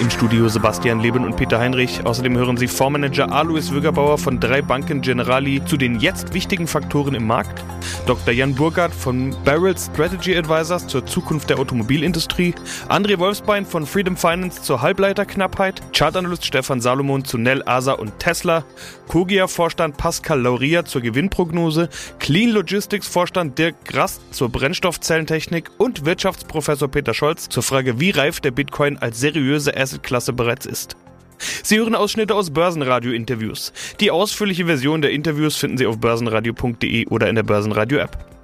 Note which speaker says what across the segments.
Speaker 1: Im Studio Sebastian Leben und Peter Heinrich. Außerdem hören Sie Fondsmanager Alois Wögerbauer von drei Banken Generali zu den jetzt wichtigen Faktoren im Markt, Dr. Jan Burgard von Barrel Strategy Advisors zur Zukunft der Automobilindustrie, André Wolfsbein von Freedom Finance zur Halbleiterknappheit, Chartanalyst Stefan Salomon zu Nell, Asa und Tesla, Kogia-Vorstand Pascal Lauria zur Gewinnprognose, Clean Logistics-Vorstand Dirk Grast zur Brennstoffzellentechnik. Und Wirtschaftsprofessor Peter Scholz zur Frage, wie reif der Bitcoin als seriöse Assetklasse bereits ist. Sie hören Ausschnitte aus Börsenradio-Interviews. Die ausführliche Version der Interviews finden Sie auf börsenradio.de oder in der Börsenradio-App.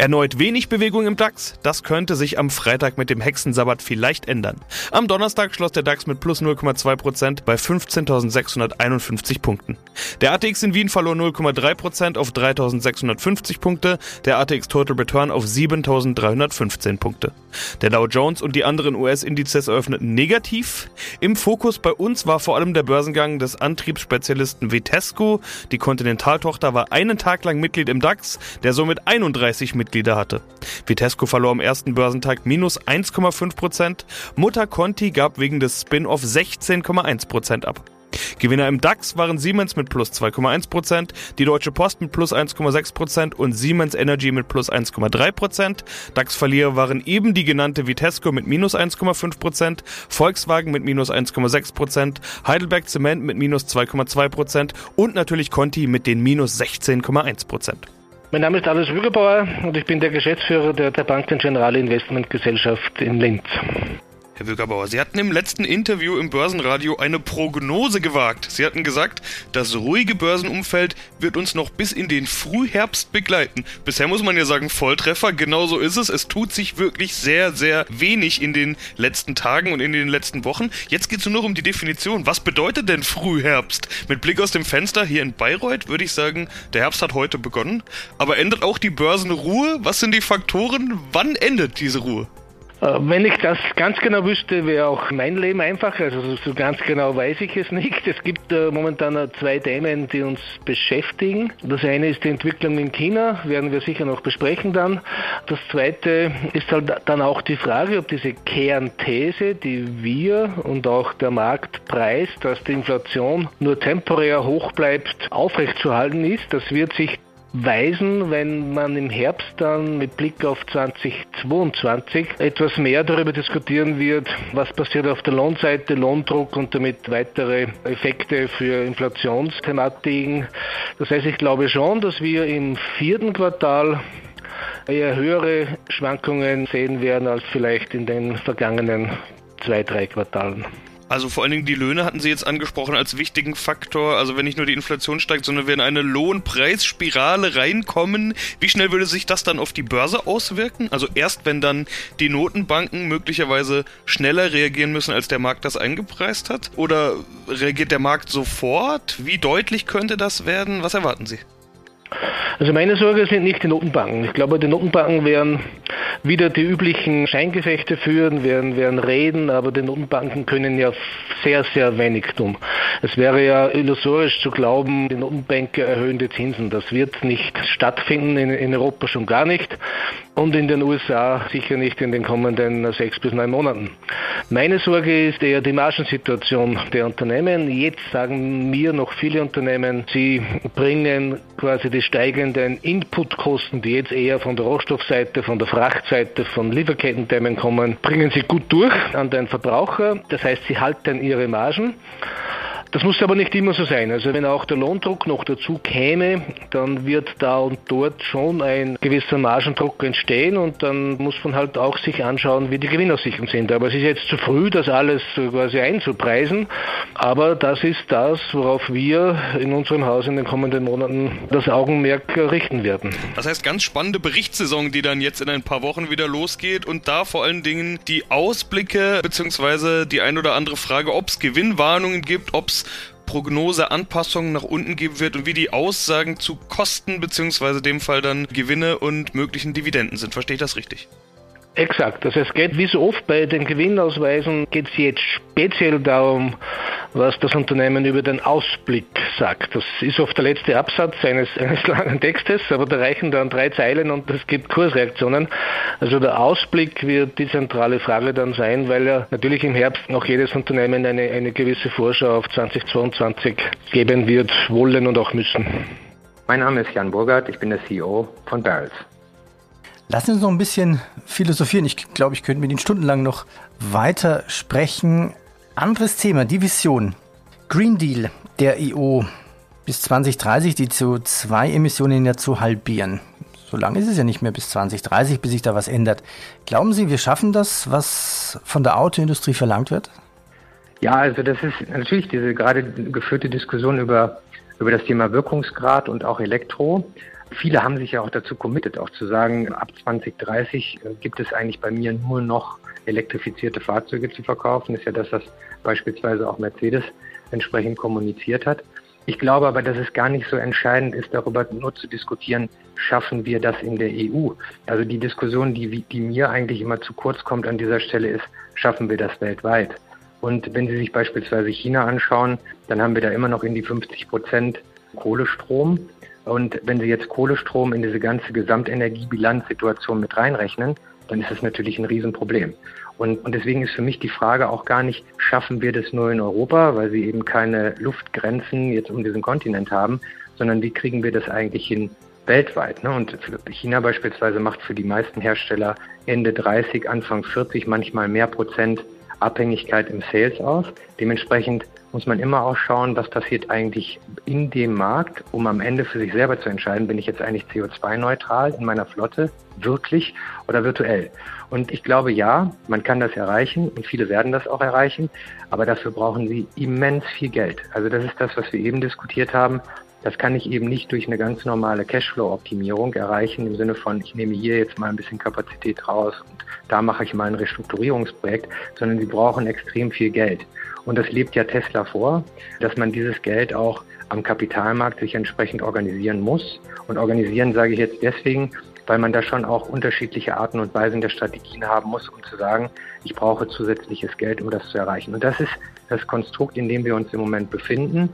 Speaker 1: Erneut wenig Bewegung im DAX. Das könnte sich am Freitag mit dem Hexensabbat vielleicht ändern. Am Donnerstag schloss der DAX mit plus 0,2% bei 15.651 Punkten. Der ATX in Wien verlor 0,3% auf 3.650 Punkte, der ATX Total Return auf 7.315 Punkte. Der Dow Jones und die anderen US-Indizes eröffneten negativ. Im Fokus bei uns war vor allem der Börsengang des Antriebsspezialisten Vitesco. Die Kontinentaltochter war einen Tag lang Mitglied im DAX, der somit 31 Mitglieder Mitglieder hatte. Vitesco verlor am ersten Börsentag minus 1,5 Prozent. Mutter Conti gab wegen des Spin-off 16,1 Prozent ab. Gewinner im DAX waren Siemens mit plus 2,1%, die Deutsche Post mit plus 1,6% und Siemens Energy mit plus 1,3%. DAX-Verlierer waren eben die genannte Vitesco mit minus 1,5%, Volkswagen mit minus 1,6%, Heidelberg Zement mit minus 2,2% und natürlich Conti mit den minus 16,1%.
Speaker 2: Mein Name ist Alois Wügerbauer und ich bin der Geschäftsführer der, der Banken Generale Investment Gesellschaft in Linz.
Speaker 1: Herr Wögerbauer, Sie hatten im letzten Interview im Börsenradio eine Prognose gewagt. Sie hatten gesagt, das ruhige Börsenumfeld wird uns noch bis in den Frühherbst begleiten. Bisher muss man ja sagen, Volltreffer, genau so ist es. Es tut sich wirklich sehr, sehr wenig in den letzten Tagen und in den letzten Wochen. Jetzt geht es nur noch um die Definition. Was bedeutet denn Frühherbst? Mit Blick aus dem Fenster hier in Bayreuth würde ich sagen, der Herbst hat heute begonnen. Aber endet auch die Börsenruhe? Was sind die Faktoren? Wann endet diese Ruhe?
Speaker 2: Äh, wenn ich das ganz genau wüsste, wäre auch mein Leben einfach. Also so ganz genau weiß ich es nicht. Es gibt äh, momentan zwei Themen, die uns beschäftigen. Das eine ist die Entwicklung in China, werden wir sicher noch besprechen dann. Das zweite ist halt dann auch die Frage, ob diese Kernthese, die wir und auch der Markt preist, dass die Inflation nur temporär hoch bleibt, aufrechtzuerhalten ist. Das wird sich weisen, wenn man im Herbst dann mit Blick auf 2022 etwas mehr darüber diskutieren wird, was passiert auf der Lohnseite, Lohndruck und damit weitere Effekte für Inflationsthematiken. Das heißt, ich glaube schon, dass wir im vierten Quartal eher höhere Schwankungen sehen werden als vielleicht in den vergangenen zwei, drei Quartalen.
Speaker 1: Also vor allen Dingen die Löhne hatten Sie jetzt angesprochen als wichtigen Faktor. Also wenn nicht nur die Inflation steigt, sondern wir in eine Lohnpreisspirale reinkommen, wie schnell würde sich das dann auf die Börse auswirken? Also erst wenn dann die Notenbanken möglicherweise schneller reagieren müssen, als der Markt das eingepreist hat? Oder reagiert der Markt sofort? Wie deutlich könnte das werden? Was erwarten Sie?
Speaker 2: Also meine Sorge sind nicht die Notenbanken. Ich glaube, die Notenbanken werden wieder die üblichen Scheingefechte führen, werden, werden reden, aber die Notenbanken können ja sehr, sehr wenig tun. Es wäre ja illusorisch zu glauben, die Notenbanker erhöhen die Zinsen. Das wird nicht stattfinden, in, in Europa schon gar nicht und in den USA sicher nicht in den kommenden sechs bis neun Monaten. Meine Sorge ist eher die Margensituation der Unternehmen. Jetzt sagen mir noch viele Unternehmen, sie bringen quasi die steigenden Inputkosten, die jetzt eher von der Rohstoffseite, von der Frachtseite, von Lieferkettenthemen kommen, bringen sie gut durch an den Verbraucher. Das heißt, sie halten ihre Margen. Das muss aber nicht immer so sein. Also wenn auch der Lohndruck noch dazu käme, dann wird da und dort schon ein gewisser Margendruck entstehen und dann muss man halt auch sich anschauen, wie die Gewinnaussichten sind. Aber es ist jetzt zu früh, das alles quasi einzupreisen. Aber das ist das, worauf wir in unserem Haus in den kommenden Monaten das Augenmerk richten werden.
Speaker 1: Das heißt, ganz spannende Berichtssaison, die dann jetzt in ein paar Wochen wieder losgeht und da vor allen Dingen die Ausblicke beziehungsweise die ein oder andere Frage, ob es Gewinnwarnungen gibt, ob es Prognoseanpassungen nach unten geben wird und wie die Aussagen zu Kosten beziehungsweise dem Fall dann Gewinne und möglichen Dividenden sind. Verstehe ich das richtig?
Speaker 2: Exakt. Also es geht wie so oft bei den Gewinnausweisen geht es jetzt speziell darum, was das Unternehmen über den Ausblick sagt. Das ist oft der letzte Absatz eines, eines langen Textes, aber da reichen dann drei Zeilen und es gibt Kursreaktionen. Also der Ausblick wird die zentrale Frage dann sein, weil ja natürlich im Herbst noch jedes Unternehmen eine, eine gewisse Vorschau auf 2022 geben wird, wollen und auch müssen.
Speaker 3: Mein Name ist Jan Burgert, ich bin der CEO von Barrels.
Speaker 4: Lassen uns noch ein bisschen philosophieren. Ich glaube, ich könnte mit Ihnen stundenlang noch weiter sprechen. Anderes Thema, die Vision. Green Deal der EU bis 2030 die CO2-Emissionen ja zu halbieren. So lange ist es ja nicht mehr bis 2030, bis sich da was ändert. Glauben Sie, wir schaffen das, was von der Autoindustrie verlangt wird?
Speaker 3: Ja, also das ist natürlich diese gerade geführte Diskussion über, über das Thema Wirkungsgrad und auch Elektro. Viele haben sich ja auch dazu committed, auch zu sagen, ab 2030 äh, gibt es eigentlich bei mir nur noch elektrifizierte Fahrzeuge zu verkaufen. Ist ja das, was beispielsweise auch Mercedes entsprechend kommuniziert hat. Ich glaube aber, dass es gar nicht so entscheidend ist, darüber nur zu diskutieren, schaffen wir das in der EU. Also die Diskussion, die, die mir eigentlich immer zu kurz kommt an dieser Stelle, ist, schaffen wir das weltweit? Und wenn Sie sich beispielsweise China anschauen, dann haben wir da immer noch in die 50 Prozent Kohlestrom. Und wenn Sie jetzt Kohlestrom in diese ganze Gesamtenergiebilanzsituation mit reinrechnen, dann ist das natürlich ein Riesenproblem. Und, und deswegen ist für mich die Frage auch gar nicht, schaffen wir das nur in Europa, weil wir eben keine Luftgrenzen jetzt um diesen Kontinent haben, sondern wie kriegen wir das eigentlich hin weltweit? Ne? Und China beispielsweise macht für die meisten Hersteller Ende 30, Anfang 40, manchmal mehr Prozent Abhängigkeit im Sales aus. Dementsprechend muss man immer auch schauen, was passiert eigentlich in dem Markt, um am Ende für sich selber zu entscheiden, bin ich jetzt eigentlich CO2-neutral in meiner Flotte, wirklich oder virtuell. Und ich glaube, ja, man kann das erreichen und viele werden das auch erreichen, aber dafür brauchen sie immens viel Geld. Also das ist das, was wir eben diskutiert haben. Das kann ich eben nicht durch eine ganz normale Cashflow-Optimierung erreichen, im Sinne von, ich nehme hier jetzt mal ein bisschen Kapazität raus und da mache ich mal ein Restrukturierungsprojekt, sondern sie brauchen extrem viel Geld. Und das lebt ja Tesla vor, dass man dieses Geld auch am Kapitalmarkt sich entsprechend organisieren muss. Und organisieren sage ich jetzt deswegen, weil man da schon auch unterschiedliche Arten und Weisen der Strategien haben muss, um zu sagen, ich brauche zusätzliches Geld, um das zu erreichen. Und das ist das Konstrukt, in dem wir uns im Moment befinden.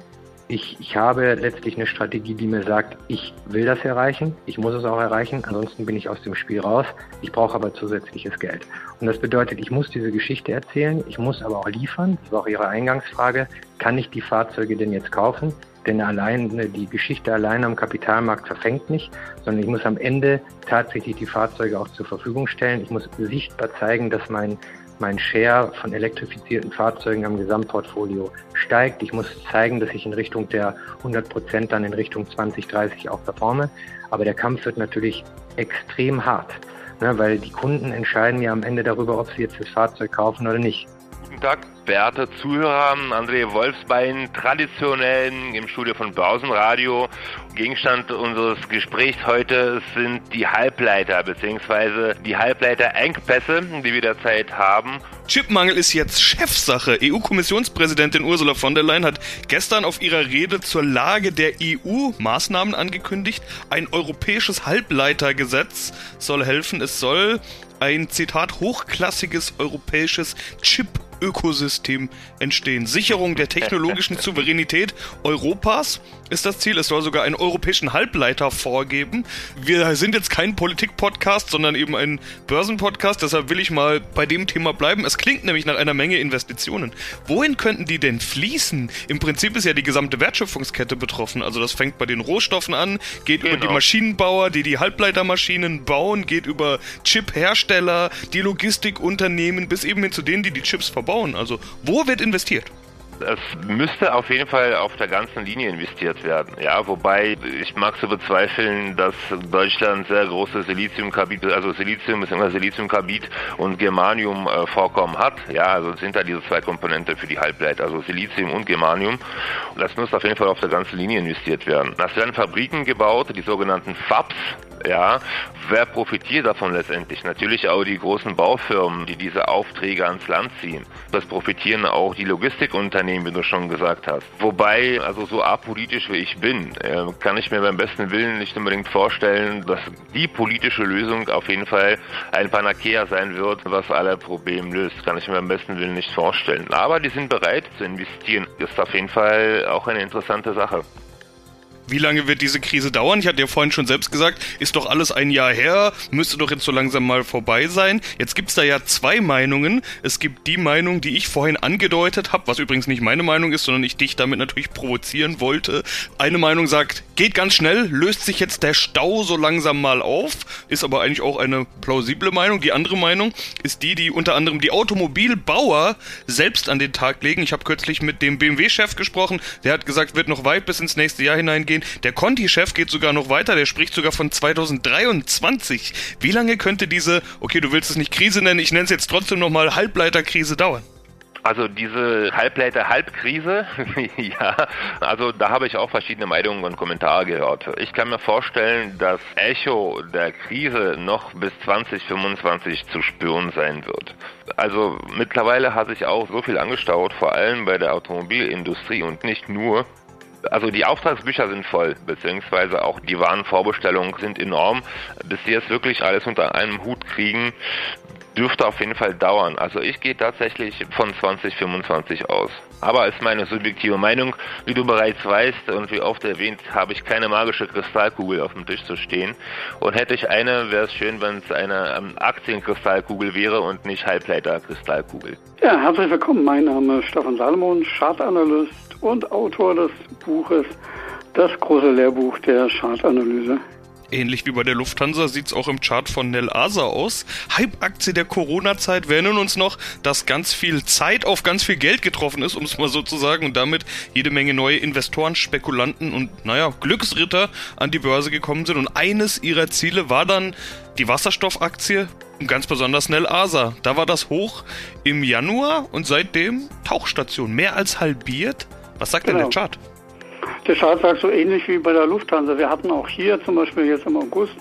Speaker 3: Ich, ich habe letztlich eine Strategie, die mir sagt, ich will das erreichen, ich muss es auch erreichen, ansonsten bin ich aus dem Spiel raus. Ich brauche aber zusätzliches Geld. Und das bedeutet, ich muss diese Geschichte erzählen, ich muss aber auch liefern. Das war auch Ihre Eingangsfrage. Kann ich die Fahrzeuge denn jetzt kaufen? Denn allein die Geschichte allein am Kapitalmarkt verfängt nicht, sondern ich muss am Ende tatsächlich die Fahrzeuge auch zur Verfügung stellen. Ich muss sichtbar zeigen, dass mein mein Share von elektrifizierten Fahrzeugen am Gesamtportfolio steigt. Ich muss zeigen, dass ich in Richtung der 100 Prozent dann in Richtung 2030 auch performe. Aber der Kampf wird natürlich extrem hart, ne, weil die Kunden entscheiden ja am Ende darüber, ob sie jetzt das Fahrzeug kaufen oder nicht.
Speaker 5: Guten Tag, verehrte Zuhörer. André Wolfsbein, traditionell im Studio von Börsenradio. Gegenstand unseres Gesprächs heute sind die Halbleiter bzw. die Halbleiterengpässe, die wir derzeit haben.
Speaker 1: Chipmangel ist jetzt Chefsache. EU-Kommissionspräsidentin Ursula von der Leyen hat gestern auf ihrer Rede zur Lage der EU Maßnahmen angekündigt. Ein europäisches Halbleitergesetz soll helfen. Es soll ein Zitat hochklassiges europäisches Chip Ökosystem entstehen. Sicherung der technologischen Souveränität Europas ist das Ziel. Es soll sogar einen europäischen Halbleiter vorgeben. Wir sind jetzt kein Politik-Podcast, sondern eben ein Börsen-Podcast. Deshalb will ich mal bei dem Thema bleiben. Es klingt nämlich nach einer Menge Investitionen. Wohin könnten die denn fließen? Im Prinzip ist ja die gesamte Wertschöpfungskette betroffen. Also das fängt bei den Rohstoffen an, geht genau. über die genau. Maschinenbauer, die die Halbleitermaschinen bauen, geht über Chip-Hersteller, die Logistikunternehmen, bis eben hin zu denen, die die Chips verbauen. Also wo wird investiert?
Speaker 5: Es müsste auf jeden Fall auf der ganzen Linie investiert werden. Ja, wobei ich mag zu bezweifeln, dass Deutschland sehr große Siliziumkarbid, also Silizium ist immer Siliziumkarbid und Germanium äh, Vorkommen hat. Ja, also sind da diese zwei Komponenten für die Halbleiter, also Silizium und Germanium. Das muss auf jeden Fall auf der ganzen Linie investiert werden. Es werden Fabriken gebaut, die sogenannten FABs, Ja, wer profitiert davon letztendlich? Natürlich auch die großen Baufirmen, die diese Aufträge ans Land ziehen. Das profitieren auch die Logistikunternehmen, wie du schon gesagt hast. Wobei, also so apolitisch wie ich bin, äh, kann ich mir beim besten Willen nicht unbedingt vorstellen, dass die politische Lösung auf jeden Fall ein Panacea sein wird, was alle Probleme löst. Kann ich mir beim besten Willen nicht vorstellen. Aber die sind bereit zu investieren. Das ist auf jeden Fall auch eine interessante Sache.
Speaker 1: Wie lange wird diese Krise dauern? Ich hatte ja vorhin schon selbst gesagt, ist doch alles ein Jahr her, müsste doch jetzt so langsam mal vorbei sein. Jetzt gibt's da ja zwei Meinungen. Es gibt die Meinung, die ich vorhin angedeutet habe, was übrigens nicht meine Meinung ist, sondern ich dich damit natürlich provozieren wollte. Eine Meinung sagt, geht ganz schnell, löst sich jetzt der Stau so langsam mal auf, ist aber eigentlich auch eine plausible Meinung. Die andere Meinung ist die, die unter anderem die Automobilbauer selbst an den Tag legen. Ich habe kürzlich mit dem BMW-Chef gesprochen, der hat gesagt, wird noch weit bis ins nächste Jahr hineingehen gehen. Der Conti-Chef geht sogar noch weiter, der spricht sogar von 2023. Wie lange könnte diese, okay, du willst es nicht Krise nennen, ich nenne es jetzt trotzdem nochmal Halbleiterkrise dauern?
Speaker 5: Also diese Halbleiter-Halbkrise, ja, also da habe ich auch verschiedene Meinungen und Kommentare gehört. Ich kann mir vorstellen, dass Echo der Krise noch bis 2025 zu spüren sein wird. Also mittlerweile hat sich auch so viel angestaut, vor allem bei der Automobilindustrie und nicht nur. Also die Auftragsbücher sind voll, beziehungsweise auch die Warenvorbestellungen sind enorm. Bis sie es wirklich alles unter einem Hut kriegen, dürfte auf jeden Fall dauern. Also ich gehe tatsächlich von 2025 aus. Aber ist meine subjektive Meinung. Wie du bereits weißt und wie oft erwähnt, habe ich keine magische Kristallkugel auf dem Tisch zu stehen. Und hätte ich eine, wäre es schön, wenn es eine ähm, Aktienkristallkugel wäre und nicht Halbleiterkristallkugel.
Speaker 6: Ja, herzlich willkommen. Mein Name ist Stefan Salomon, Chartanalyst und Autor des Buches Das große Lehrbuch der Chartanalyse.
Speaker 1: Ähnlich wie bei der Lufthansa sieht es auch im Chart von Nel Asa aus. Hype-Aktie der Corona-Zeit. Wir erinnern uns noch, dass ganz viel Zeit auf ganz viel Geld getroffen ist, um es mal so zu sagen, und damit jede Menge neue Investoren, Spekulanten und, naja, Glücksritter an die Börse gekommen sind. Und eines ihrer Ziele war dann die Wasserstoffaktie und ganz besonders Nel Asa. Da war das hoch im Januar und seitdem Tauchstation. Mehr als halbiert. Was sagt genau. denn der genau. Chart?
Speaker 6: Der sagt so ähnlich wie bei der Lufthansa. Wir hatten auch hier zum Beispiel jetzt im August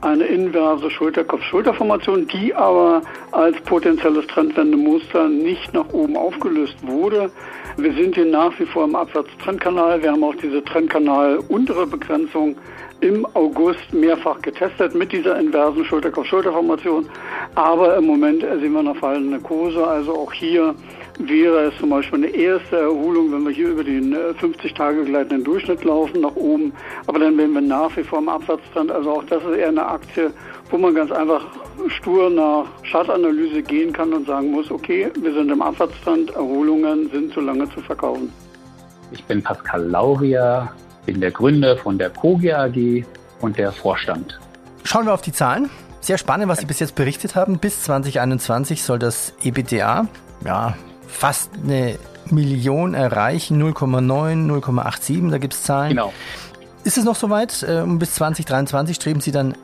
Speaker 6: eine inverse Schulterkopf-Schulterformation, die aber als potenzielles Trendwendemuster nicht nach oben aufgelöst wurde. Wir sind hier nach wie vor im Abwärtstrendkanal. Wir haben auch diese Trendkanal untere Begrenzung im August mehrfach getestet mit dieser inversen Schulterkopf-Schulterformation. Aber im Moment sehen wir noch fallende Kurse. Also auch hier wäre es zum Beispiel eine erste Erholung, wenn wir hier über den 50 äh, Tage gleitenden Durchschnitt laufen nach oben. Aber dann wären wir nach wie vor im Abwärtstrend. Also auch das ist eher eine Aktie, wo man ganz einfach stur nach Chartanalyse gehen kann und sagen muss, okay, wir sind im Abwärtstrend, Erholungen sind zu lange zu verkaufen.
Speaker 7: Ich bin Pascal Lauria, bin der Gründer von der Kogi AG und der Vorstand.
Speaker 4: Schauen wir auf die Zahlen. Sehr spannend, was Sie bis jetzt berichtet haben. Bis 2021 soll das EBITDA ja, fast eine Million erreichen, 0,9, 0,87, da gibt es Zahlen. Genau. Ist es noch soweit? Äh, bis 2023 streben Sie dann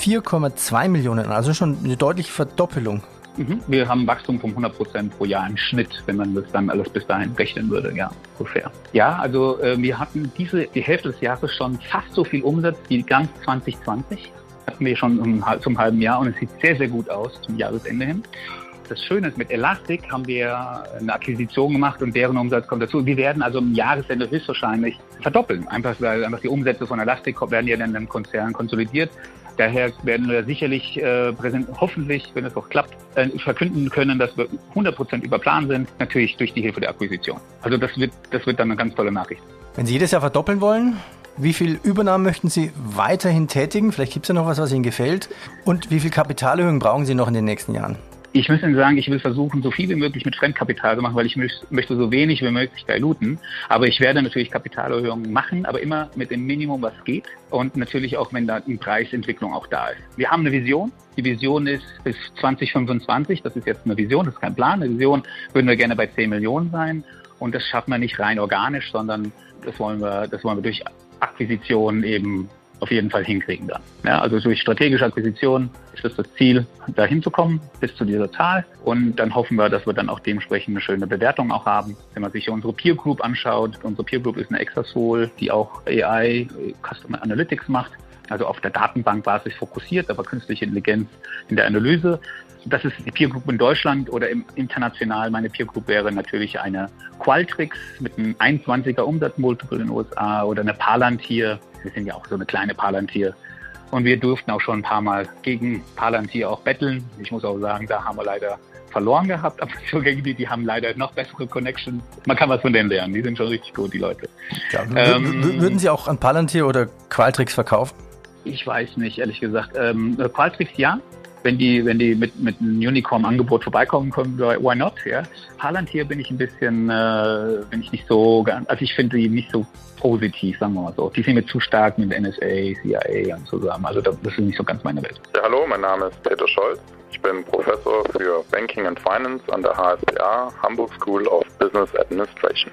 Speaker 4: 4,2 Millionen an, also schon eine deutliche Verdoppelung.
Speaker 7: Mhm. Wir haben Wachstum von 100 Prozent pro Jahr im Schnitt, wenn man das dann alles bis dahin rechnen würde, ja, ungefähr. Ja, also äh, wir hatten diese, die Hälfte des Jahres schon fast so viel Umsatz wie ganz 2020. Hatten wir schon um, zum halben Jahr und es sieht sehr, sehr gut aus zum Jahresende hin das Schöne ist, mit Elastic haben wir eine Akquisition gemacht und deren Umsatz kommt dazu. Wir werden also im Jahresende höchstwahrscheinlich verdoppeln. Einfach weil einfach die Umsätze von Elastic werden ja dann im Konzern konsolidiert. Daher werden wir sicherlich äh, präsent, hoffentlich, wenn es auch klappt, äh, verkünden können, dass wir 100 Prozent über Plan sind, natürlich durch die Hilfe der Akquisition. Also das wird, das wird dann eine ganz tolle Nachricht.
Speaker 4: Wenn Sie jedes Jahr verdoppeln wollen, wie viel Übernahmen möchten Sie weiterhin tätigen? Vielleicht gibt es ja noch was, was Ihnen gefällt. Und wie viel Kapitalerhöhung brauchen Sie noch in den nächsten Jahren?
Speaker 7: Ich muss Ihnen sagen, ich will versuchen, so viel wie möglich mit Fremdkapital zu machen, weil ich möchte so wenig wie möglich diluten. Aber ich werde natürlich Kapitalerhöhungen machen, aber immer mit dem Minimum, was geht. Und natürlich auch, wenn da eine Preisentwicklung auch da ist. Wir haben eine Vision. Die Vision ist bis 2025. Das ist jetzt eine Vision, das ist kein Plan. Eine Vision würden wir gerne bei 10 Millionen sein. Und das schaffen wir nicht rein organisch, sondern das wollen wir, das wollen wir durch Akquisitionen eben auf jeden Fall hinkriegen dann. Ja, also durch strategische Akquisition ist es das Ziel, da hinzukommen bis zu dieser Zahl. Und dann hoffen wir, dass wir dann auch dementsprechend eine schöne Bewertung auch haben. Wenn man sich unsere Peer Group anschaut, unsere Peer Group ist eine Exasol, die auch AI, Customer Analytics macht. also auf der Datenbankbasis fokussiert, aber künstliche Intelligenz in der Analyse. Das ist die Peer Group in Deutschland oder im, international. Meine Peer Group wäre natürlich eine Qualtrics mit einem 21er Umsatzmultiple in den USA oder eine Palantir. Wir sind ja auch so eine kleine Palantir. Und wir durften auch schon ein paar Mal gegen Palantir auch betteln. Ich muss auch sagen, da haben wir leider verloren gehabt, aber so gegen die, die haben leider noch bessere Connections. Man kann was von denen lernen, die sind schon richtig gut, die Leute.
Speaker 4: Ja, ähm, würden Sie auch an Palantir oder Qualtrics verkaufen?
Speaker 7: Ich weiß nicht, ehrlich gesagt. Ähm, Qualtrics ja. Wenn die, wenn die mit, mit einem Unicorn-Angebot vorbeikommen können, why not? Ja. Palantir bin ich ein bisschen, äh, bin ich nicht so, also ich finde die nicht so positiv, sagen wir mal so. Die sind mir zu stark mit NSA, CIA und zusammen. Also das ist nicht so ganz meine Welt.
Speaker 8: Ja, hallo, mein Name ist Peter Scholz. Ich bin Professor für Banking and Finance an der HSBA, Hamburg School of Business Administration.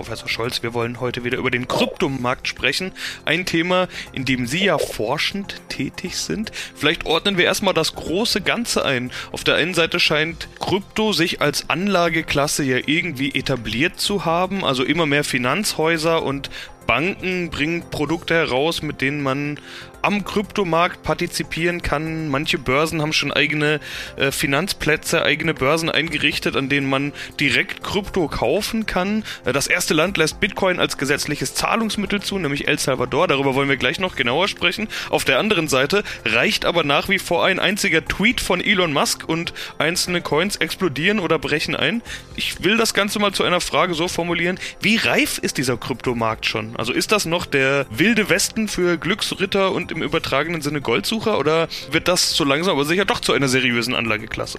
Speaker 1: Professor Scholz, wir wollen heute wieder über den Kryptomarkt sprechen. Ein Thema, in dem Sie ja forschend tätig sind. Vielleicht ordnen wir erstmal das große Ganze ein. Auf der einen Seite scheint Krypto sich als Anlageklasse ja irgendwie etabliert zu haben. Also immer mehr Finanzhäuser und Banken bringen Produkte heraus, mit denen man am Kryptomarkt partizipieren kann. Manche Börsen haben schon eigene äh, Finanzplätze, eigene Börsen eingerichtet, an denen man direkt Krypto kaufen kann. Äh, das erste Land lässt Bitcoin als gesetzliches Zahlungsmittel zu, nämlich El Salvador. Darüber wollen wir gleich noch genauer sprechen. Auf der anderen Seite reicht aber nach wie vor ein einziger Tweet von Elon Musk und einzelne Coins explodieren oder brechen ein. Ich will das Ganze mal zu einer Frage so formulieren. Wie reif ist dieser Kryptomarkt schon? Also ist das noch der wilde Westen für Glücksritter und im übertragenen Sinne Goldsucher oder wird das so langsam aber sicher doch zu einer seriösen Anlageklasse?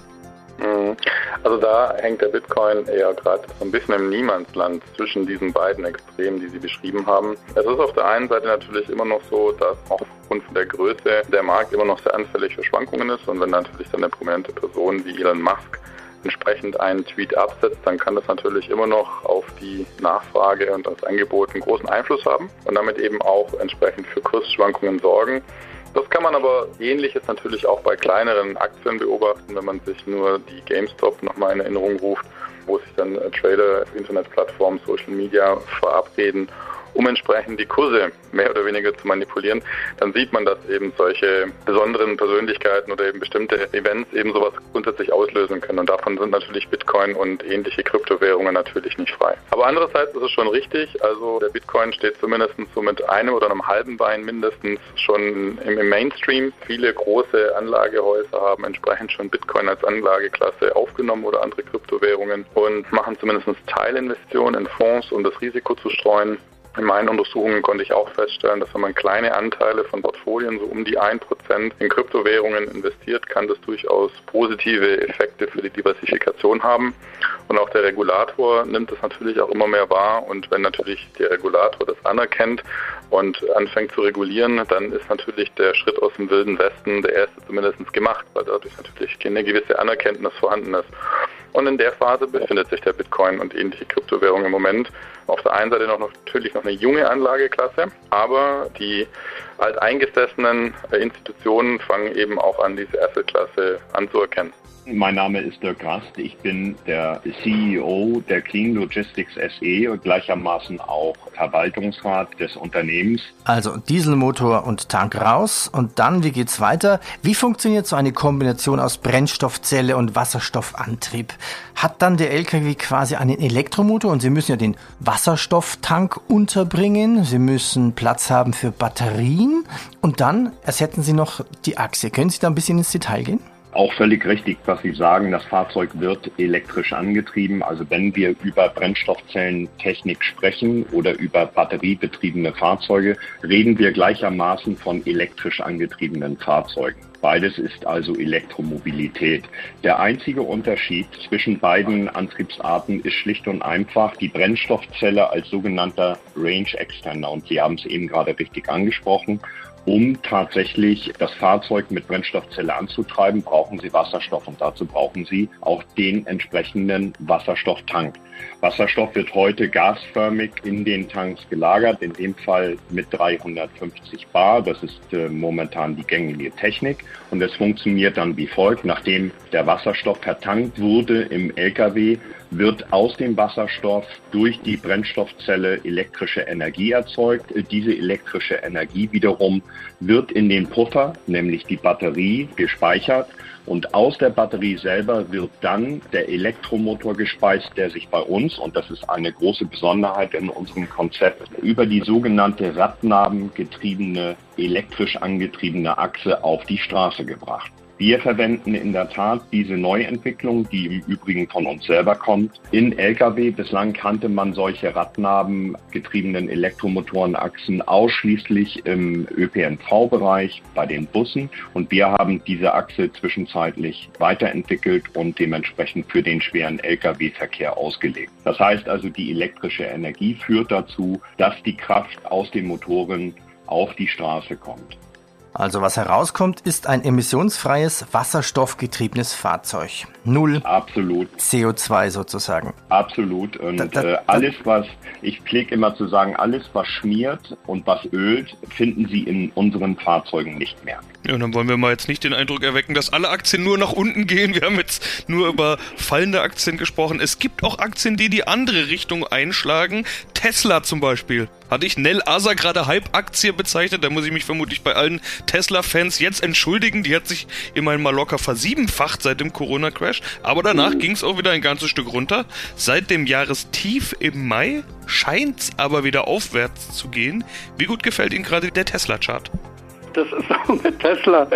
Speaker 8: Mhm. Also da hängt der Bitcoin eher gerade so ein bisschen im Niemandsland zwischen diesen beiden Extremen, die Sie beschrieben haben. Es ist auf der einen Seite natürlich immer noch so, dass auch aufgrund der Größe der Markt immer noch sehr anfällig für Schwankungen ist und wenn natürlich dann eine prominente Person wie Elon Musk entsprechend einen Tweet absetzt, dann kann das natürlich immer noch auf die Nachfrage und das Angebot einen großen Einfluss haben und damit eben auch entsprechend für Kursschwankungen sorgen. Das kann man aber ähnliches natürlich auch bei kleineren Aktien beobachten, wenn man sich nur die GameStop nochmal in Erinnerung ruft, wo sich dann Trader Internetplattformen, Social Media verabreden um entsprechend die Kurse mehr oder weniger zu manipulieren, dann sieht man, dass eben solche besonderen Persönlichkeiten oder eben bestimmte Events eben sowas grundsätzlich auslösen können. Und davon sind natürlich Bitcoin und ähnliche Kryptowährungen natürlich nicht frei. Aber andererseits ist es schon richtig, also der Bitcoin steht zumindest so mit einem oder einem halben Bein mindestens schon im, Mainstream. Viele große Anlagehäuser haben entsprechend schon Bitcoin als Anlageklasse aufgenommen oder andere Kryptowährungen und machen zumindest Teilinvestitionen in Fonds, um das Risiko zu streuen. In meinen Untersuchungen konnte ich auch feststellen, dass wenn man kleine Anteile von Portfolien, so um die 1% in Kryptowährungen investiert, kann das durchaus positive Effekte für die Diversifikation haben. Und auch der Regulator nimmt das natürlich auch immer mehr wahr. Und wenn natürlich der Regulator das anerkennt und anfängt zu regulieren, dann ist natürlich der Schritt aus dem wilden Westen der erste zumindest gemacht, weil dadurch natürlich eine gewisse Anerkenntnis vorhanden ist. Und in der Phase befindet sich der Bitcoin und ähnliche Kryptowährungen im Moment. Auf der einen Seite noch natürlich noch eine junge Anlageklasse, aber die alteingesessenen Institutionen fangen eben auch an, diese Assetklasse anzuerkennen.
Speaker 9: Mein Name ist Dirk Rast. Ich bin der CEO der Clean Logistics SE und gleichermaßen auch Verwaltungsrat des Unternehmens.
Speaker 4: Also Dieselmotor und Tank raus und dann, wie geht's weiter? Wie funktioniert so eine Kombination aus Brennstoffzelle und Wasserstoffantrieb? Hat dann der LKW quasi einen Elektromotor und Sie müssen ja den Wasserstofftank unterbringen. Sie müssen Platz haben für Batterien und dann ersetzen Sie noch die Achse. Können Sie da ein bisschen ins Detail gehen?
Speaker 9: Auch völlig richtig, was Sie sagen, das Fahrzeug wird elektrisch angetrieben. Also wenn wir über Brennstoffzellentechnik sprechen oder über batteriebetriebene Fahrzeuge, reden wir gleichermaßen von elektrisch angetriebenen Fahrzeugen. Beides ist also Elektromobilität. Der einzige Unterschied zwischen beiden Antriebsarten ist schlicht und einfach die Brennstoffzelle als sogenannter Range Extender. Und Sie haben es eben gerade richtig angesprochen. Um tatsächlich das Fahrzeug mit Brennstoffzelle anzutreiben, brauchen Sie Wasserstoff und dazu brauchen Sie auch den entsprechenden Wasserstofftank. Wasserstoff wird heute gasförmig in den Tanks gelagert, in dem Fall mit 350 Bar. Das ist äh, momentan die gängige Technik und es funktioniert dann wie folgt. Nachdem der Wasserstoff vertankt wurde im LKW, wird aus dem Wasserstoff durch die Brennstoffzelle elektrische Energie erzeugt. Diese elektrische Energie wiederum wird in den Puffer, nämlich die Batterie, gespeichert und aus der Batterie selber wird dann der Elektromotor gespeist, der sich bei uns, und das ist eine große Besonderheit in unserem Konzept, über die sogenannte Radnabengetriebene, elektrisch angetriebene Achse auf die Straße gebracht. Wir verwenden in der Tat diese Neuentwicklung, die im Übrigen von uns selber kommt, in Lkw. Bislang kannte man solche radnabengetriebenen Elektromotorenachsen ausschließlich im ÖPNV-Bereich bei den Bussen. Und wir haben diese Achse zwischenzeitlich weiterentwickelt und dementsprechend für den schweren Lkw-Verkehr ausgelegt. Das heißt also, die elektrische Energie führt dazu, dass die Kraft aus den Motoren auf die Straße kommt.
Speaker 4: Also was herauskommt, ist ein emissionsfreies, wasserstoffgetriebenes Fahrzeug. Null
Speaker 9: Absolut.
Speaker 4: CO2 sozusagen.
Speaker 9: Absolut. Und da, da, äh, alles, was, ich pflege immer zu sagen, alles, was schmiert und was ölt, finden Sie in unseren Fahrzeugen nicht mehr.
Speaker 1: Ja, und dann wollen wir mal jetzt nicht den Eindruck erwecken, dass alle Aktien nur nach unten gehen. Wir haben jetzt nur über fallende Aktien gesprochen. Es gibt auch Aktien, die die andere Richtung einschlagen. Tesla zum Beispiel. Hatte ich Nell Asa gerade Hype-Aktie bezeichnet, da muss ich mich vermutlich bei allen Tesla-Fans jetzt entschuldigen. Die hat sich immerhin mal locker versiebenfacht seit dem Corona-Crash. Aber danach ging es auch wieder ein ganzes Stück runter. Seit dem Jahrestief im Mai scheint es aber wieder aufwärts zu gehen. Wie gut gefällt Ihnen gerade der Tesla-Chart?
Speaker 6: Das ist auch mit Tesla.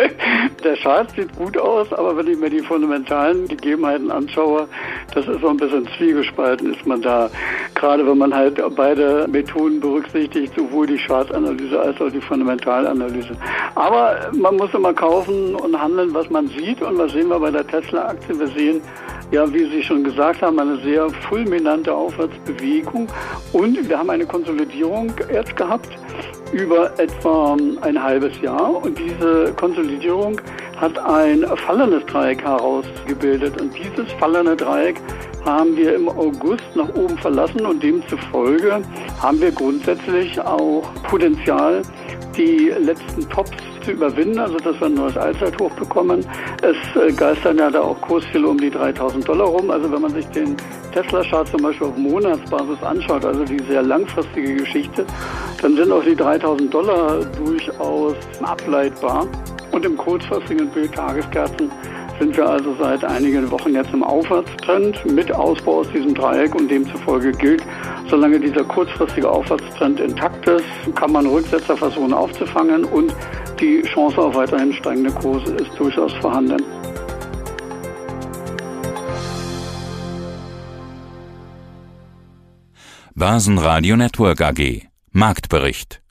Speaker 6: Der Chart sieht gut aus, aber wenn ich mir die fundamentalen Gegebenheiten anschaue, das ist so ein bisschen zwiegespalten, ist man da. Gerade wenn man halt beide Methoden berücksichtigt, sowohl die Chartanalyse als auch die Fundamentalanalyse. Aber man muss immer kaufen und handeln, was man sieht. Und was sehen wir bei der Tesla-Aktie? Wir sehen, ja, wie Sie schon gesagt haben, eine sehr fulminante Aufwärtsbewegung. Und wir haben eine Konsolidierung jetzt gehabt über etwa ein halbes Jahr. Und diese Konsolidierung hat ein fallendes Dreieck herausgebildet. Und dieses fallende Dreieck haben wir im August nach oben verlassen und demzufolge haben wir grundsätzlich auch Potenzial, die letzten Tops zu überwinden, also dass wir ein neues Allzeithoch bekommen. Es äh, geistern ja da auch Kursziele um die 3000 Dollar rum. Also wenn man sich den Tesla-Chart zum Beispiel auf Monatsbasis anschaut, also die sehr langfristige Geschichte, dann sind auch die 3000 Dollar durchaus ableitbar. Und im kurzfristigen Bild Tageskerzen sind wir also seit einigen Wochen jetzt im Aufwärtstrend. Mit Ausbau aus diesem Dreieck und demzufolge gilt, solange dieser kurzfristige Aufwärtstrend intakt ist, kann man Rücksetzer versuchen aufzufangen und die Chance auf weiterhin steigende Kurse ist durchaus vorhanden.
Speaker 10: Basen Radio Network AG Marktbericht